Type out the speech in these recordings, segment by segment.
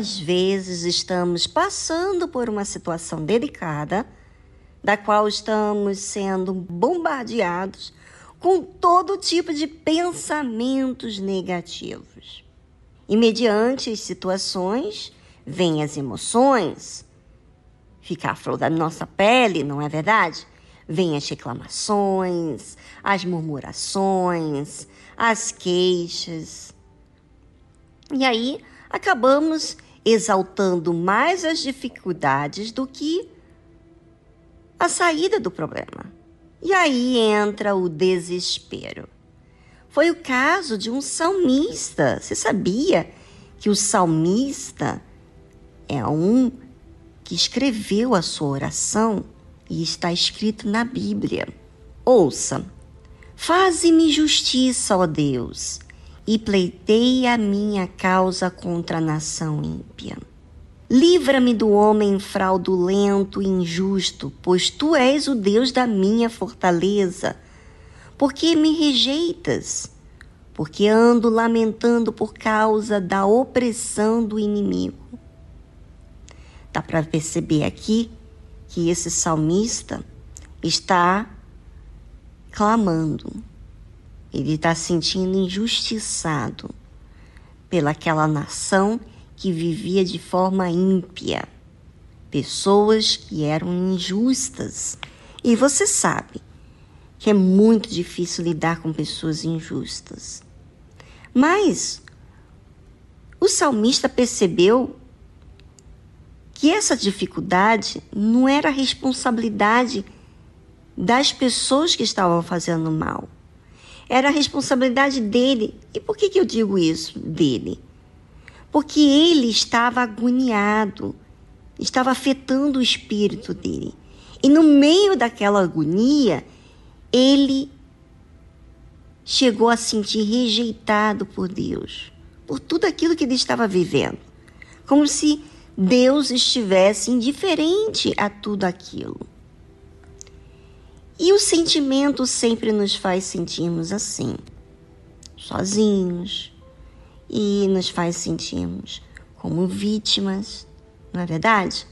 Quantas vezes estamos passando por uma situação delicada, da qual estamos sendo bombardeados com todo tipo de pensamentos negativos. E mediante as situações, vêm as emoções, fica a flor da nossa pele, não é verdade? Vêm as reclamações, as murmurações, as queixas. E aí acabamos exaltando mais as dificuldades do que a saída do problema. E aí entra o desespero. Foi o caso de um salmista. Você sabia que o salmista é um que escreveu a sua oração e está escrito na Bíblia. Ouça: Faze-me justiça, ó Deus, e pleiteia a minha causa contra a nação ímpia. Livra-me do homem fraudulento e injusto, pois tu és o Deus da minha fortaleza. Por que me rejeitas? Porque ando lamentando por causa da opressão do inimigo. Dá para perceber aqui que esse salmista está clamando. Ele está sentindo injustiçado pelaquela nação que vivia de forma ímpia, pessoas que eram injustas. E você sabe que é muito difícil lidar com pessoas injustas. Mas o salmista percebeu que essa dificuldade não era responsabilidade das pessoas que estavam fazendo mal. Era a responsabilidade dele. E por que, que eu digo isso dele? porque ele estava agoniado, estava afetando o espírito dele. E no meio daquela agonia, ele chegou a sentir rejeitado por Deus, por tudo aquilo que ele estava vivendo, como se Deus estivesse indiferente a tudo aquilo. E o sentimento sempre nos faz sentirmos assim, sozinhos, e nos faz sentirmos como vítimas, não é verdade?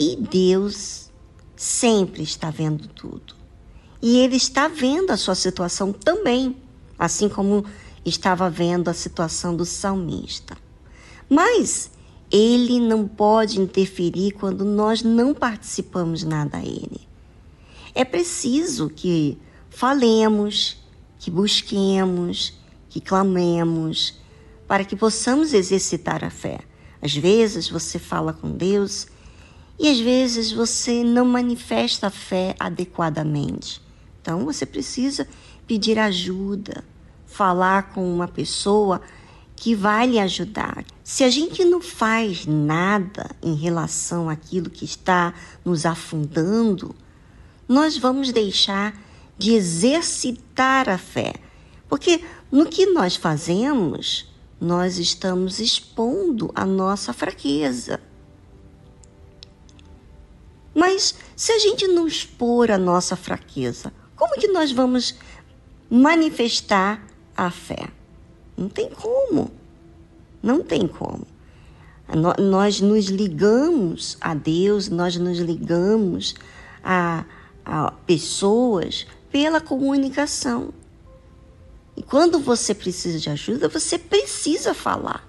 E Deus sempre está vendo tudo. E Ele está vendo a sua situação também, assim como estava vendo a situação do salmista. Mas Ele não pode interferir quando nós não participamos nada a Ele. É preciso que falemos, que busquemos, que clamemos, para que possamos exercitar a fé. Às vezes você fala com Deus e às vezes você não manifesta a fé adequadamente. Então você precisa pedir ajuda, falar com uma pessoa que vai lhe ajudar. Se a gente não faz nada em relação àquilo que está nos afundando, nós vamos deixar de exercitar a fé. Porque no que nós fazemos, nós estamos expondo a nossa fraqueza. Mas se a gente não expor a nossa fraqueza, como que nós vamos manifestar a fé? Não tem como. Não tem como. Nós nos ligamos a Deus, nós nos ligamos a, a pessoas pela comunicação. E quando você precisa de ajuda, você precisa falar.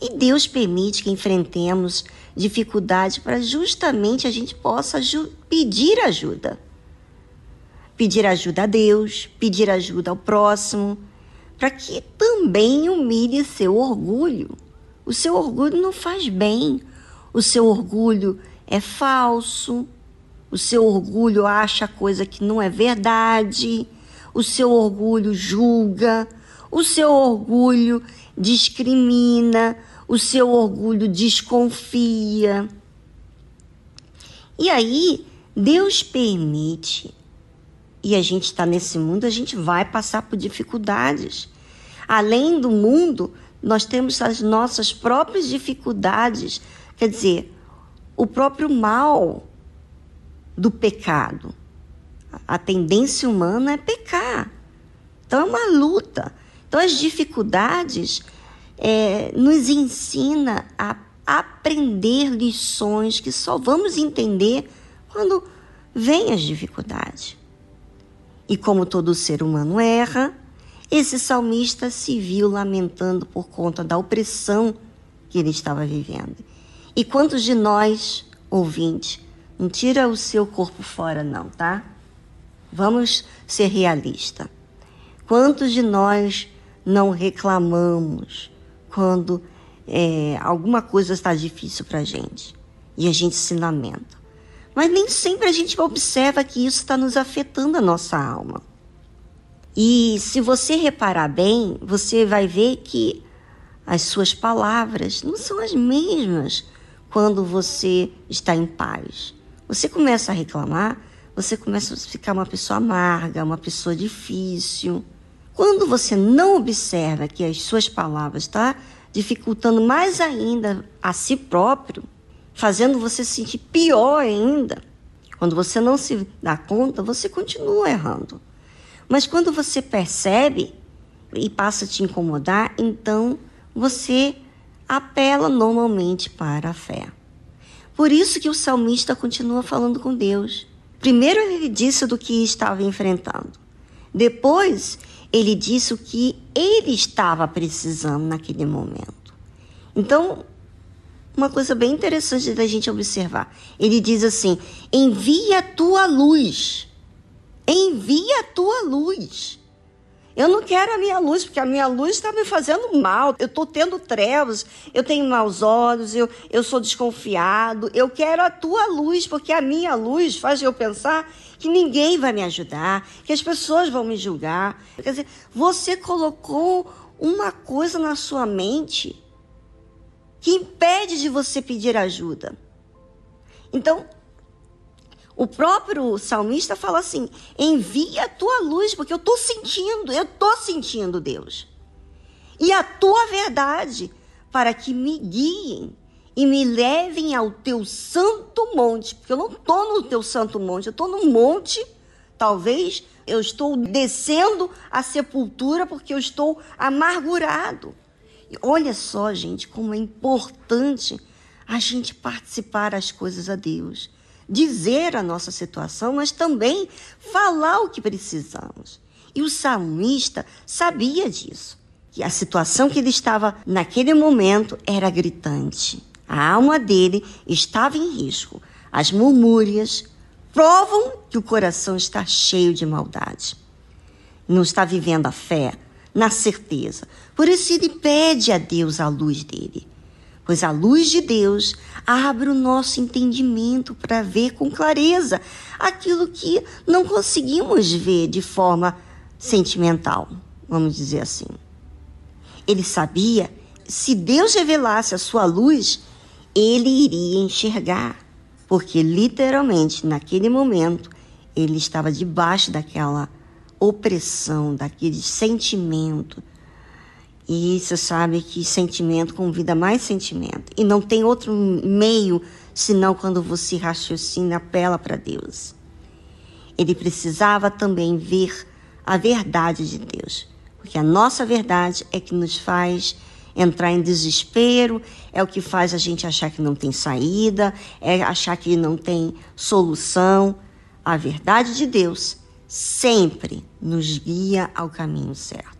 E Deus permite que enfrentemos dificuldade para justamente a gente possa pedir ajuda. Pedir ajuda a Deus, pedir ajuda ao próximo, para que também humilhe seu orgulho. O seu orgulho não faz bem, o seu orgulho é falso, o seu orgulho acha coisa que não é verdade o seu orgulho julga, o seu orgulho discrimina, o seu orgulho desconfia. E aí, Deus permite, e a gente está nesse mundo, a gente vai passar por dificuldades. Além do mundo, nós temos as nossas próprias dificuldades, quer dizer, o próprio mal do pecado. A tendência humana é pecar. Então é uma luta. Então as dificuldades é, nos ensina a aprender lições que só vamos entender quando vêm as dificuldades. E como todo ser humano erra, esse salmista se viu lamentando por conta da opressão que ele estava vivendo. E quantos de nós, ouvintes, não tira o seu corpo fora, não, tá? Vamos ser realistas. Quantos de nós não reclamamos quando é, alguma coisa está difícil para a gente e a gente se lamenta? Mas nem sempre a gente observa que isso está nos afetando a nossa alma. E se você reparar bem, você vai ver que as suas palavras não são as mesmas quando você está em paz. Você começa a reclamar, você começa a ficar uma pessoa amarga, uma pessoa difícil. Quando você não observa que as suas palavras estão tá dificultando mais ainda a si próprio, fazendo você se sentir pior ainda, quando você não se dá conta, você continua errando. Mas quando você percebe e passa a te incomodar, então você apela normalmente para a fé. Por isso que o salmista continua falando com Deus. Primeiro ele disse do que estava enfrentando. Depois ele disse o que ele estava precisando naquele momento. Então, uma coisa bem interessante da gente observar. Ele diz assim: envia a tua luz Envia a tua luz. Eu não quero a minha luz, porque a minha luz está me fazendo mal. Eu estou tendo trevas, eu tenho maus olhos, eu, eu sou desconfiado. Eu quero a tua luz, porque a minha luz faz eu pensar que ninguém vai me ajudar, que as pessoas vão me julgar. Quer dizer, você colocou uma coisa na sua mente que impede de você pedir ajuda. Então, o próprio salmista fala assim: envia a tua luz, porque eu estou sentindo, eu estou sentindo Deus. E a tua verdade, para que me guiem e me levem ao teu santo monte. Porque eu não estou no teu santo monte, eu estou no monte, talvez eu estou descendo a sepultura porque eu estou amargurado. E olha só, gente, como é importante a gente participar das coisas a Deus dizer a nossa situação, mas também falar o que precisamos. E o salmista sabia disso, que a situação que ele estava naquele momento era gritante. A alma dele estava em risco. As murmúrias provam que o coração está cheio de maldade. Não está vivendo a fé, na certeza. Por isso ele pede a Deus a luz dele pois a luz de Deus abre o nosso entendimento para ver com clareza aquilo que não conseguimos ver de forma sentimental, vamos dizer assim. Ele sabia, se Deus revelasse a sua luz, ele iria enxergar, porque literalmente naquele momento ele estava debaixo daquela opressão, daquele sentimento e você sabe que sentimento convida mais sentimento. E não tem outro meio senão quando você raciocina, apela para Deus. Ele precisava também ver a verdade de Deus. Porque a nossa verdade é que nos faz entrar em desespero, é o que faz a gente achar que não tem saída, é achar que não tem solução. A verdade de Deus sempre nos guia ao caminho certo.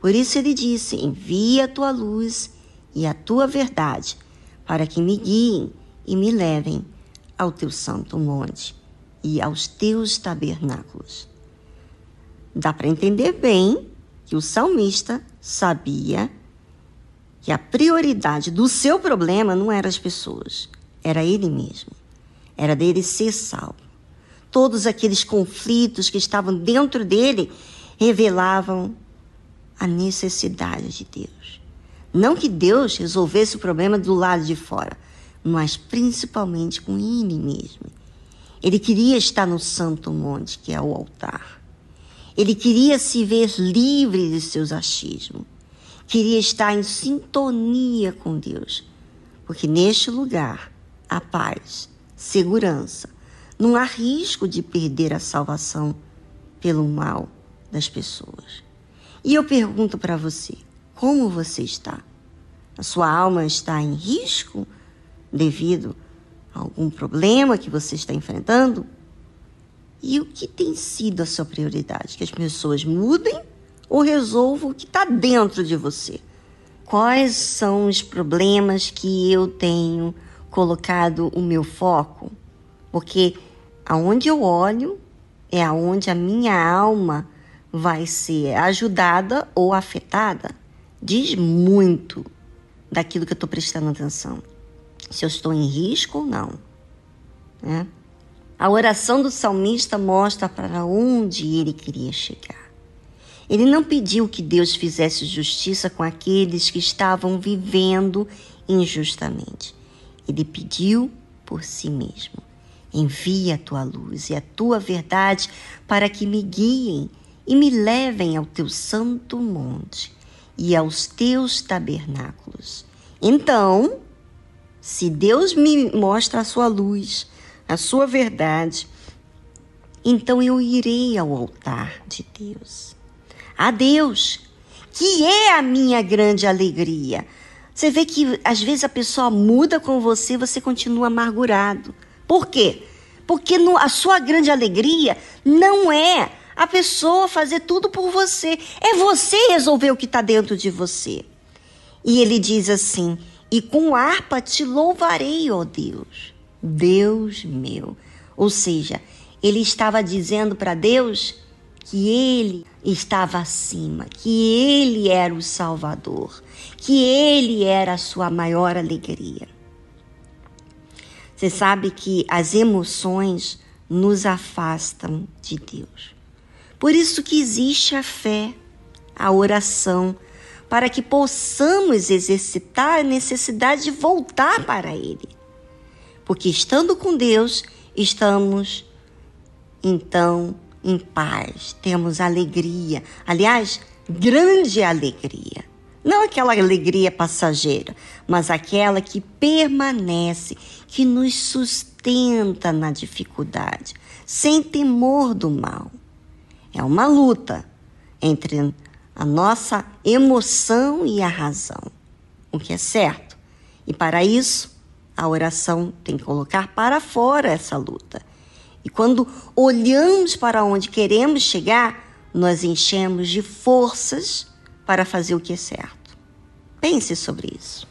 Por isso ele disse: Envia a tua luz e a tua verdade, para que me guiem e me levem ao teu santo monte e aos teus tabernáculos. Dá para entender bem que o salmista sabia que a prioridade do seu problema não eram as pessoas, era ele mesmo. Era dele ser salvo. Todos aqueles conflitos que estavam dentro dele revelavam a necessidade de Deus. Não que Deus resolvesse o problema do lado de fora, mas principalmente com Ele mesmo. Ele queria estar no Santo Monte, que é o altar. Ele queria se ver livre de seus achismos. Queria estar em sintonia com Deus. Porque neste lugar há paz, segurança. Não há risco de perder a salvação pelo mal das pessoas. E eu pergunto para você: como você está? A sua alma está em risco devido a algum problema que você está enfrentando? E o que tem sido a sua prioridade? Que as pessoas mudem ou resolvam o que está dentro de você? Quais são os problemas que eu tenho colocado o meu foco? Porque aonde eu olho é aonde a minha alma vai ser ajudada ou afetada. Diz muito daquilo que eu estou prestando atenção. Se eu estou em risco ou não. Né? A oração do salmista mostra para onde ele queria chegar. Ele não pediu que Deus fizesse justiça com aqueles que estavam vivendo injustamente. Ele pediu por si mesmo. Envia a tua luz e a tua verdade para que me guiem e me levem ao teu santo monte e aos teus tabernáculos. Então, se Deus me mostra a sua luz, a sua verdade, então eu irei ao altar de Deus. A Deus, que é a minha grande alegria. Você vê que às vezes a pessoa muda com você, você continua amargurado. Por quê? Porque no, a sua grande alegria não é a pessoa fazer tudo por você, é você resolver o que está dentro de você. E ele diz assim: E com harpa te louvarei, ó Deus. Deus meu. Ou seja, ele estava dizendo para Deus que ele estava acima, que ele era o Salvador, que ele era a sua maior alegria. Você sabe que as emoções nos afastam de Deus. Por isso que existe a fé, a oração, para que possamos exercitar a necessidade de voltar para Ele. Porque estando com Deus, estamos então em paz, temos alegria. Aliás, grande alegria. Não aquela alegria passageira, mas aquela que permanece, que nos sustenta na dificuldade, sem temor do mal. É uma luta entre a nossa emoção e a razão, o que é certo. E para isso, a oração tem que colocar para fora essa luta. E quando olhamos para onde queremos chegar, nós enchemos de forças para fazer o que é certo. Pense sobre isso.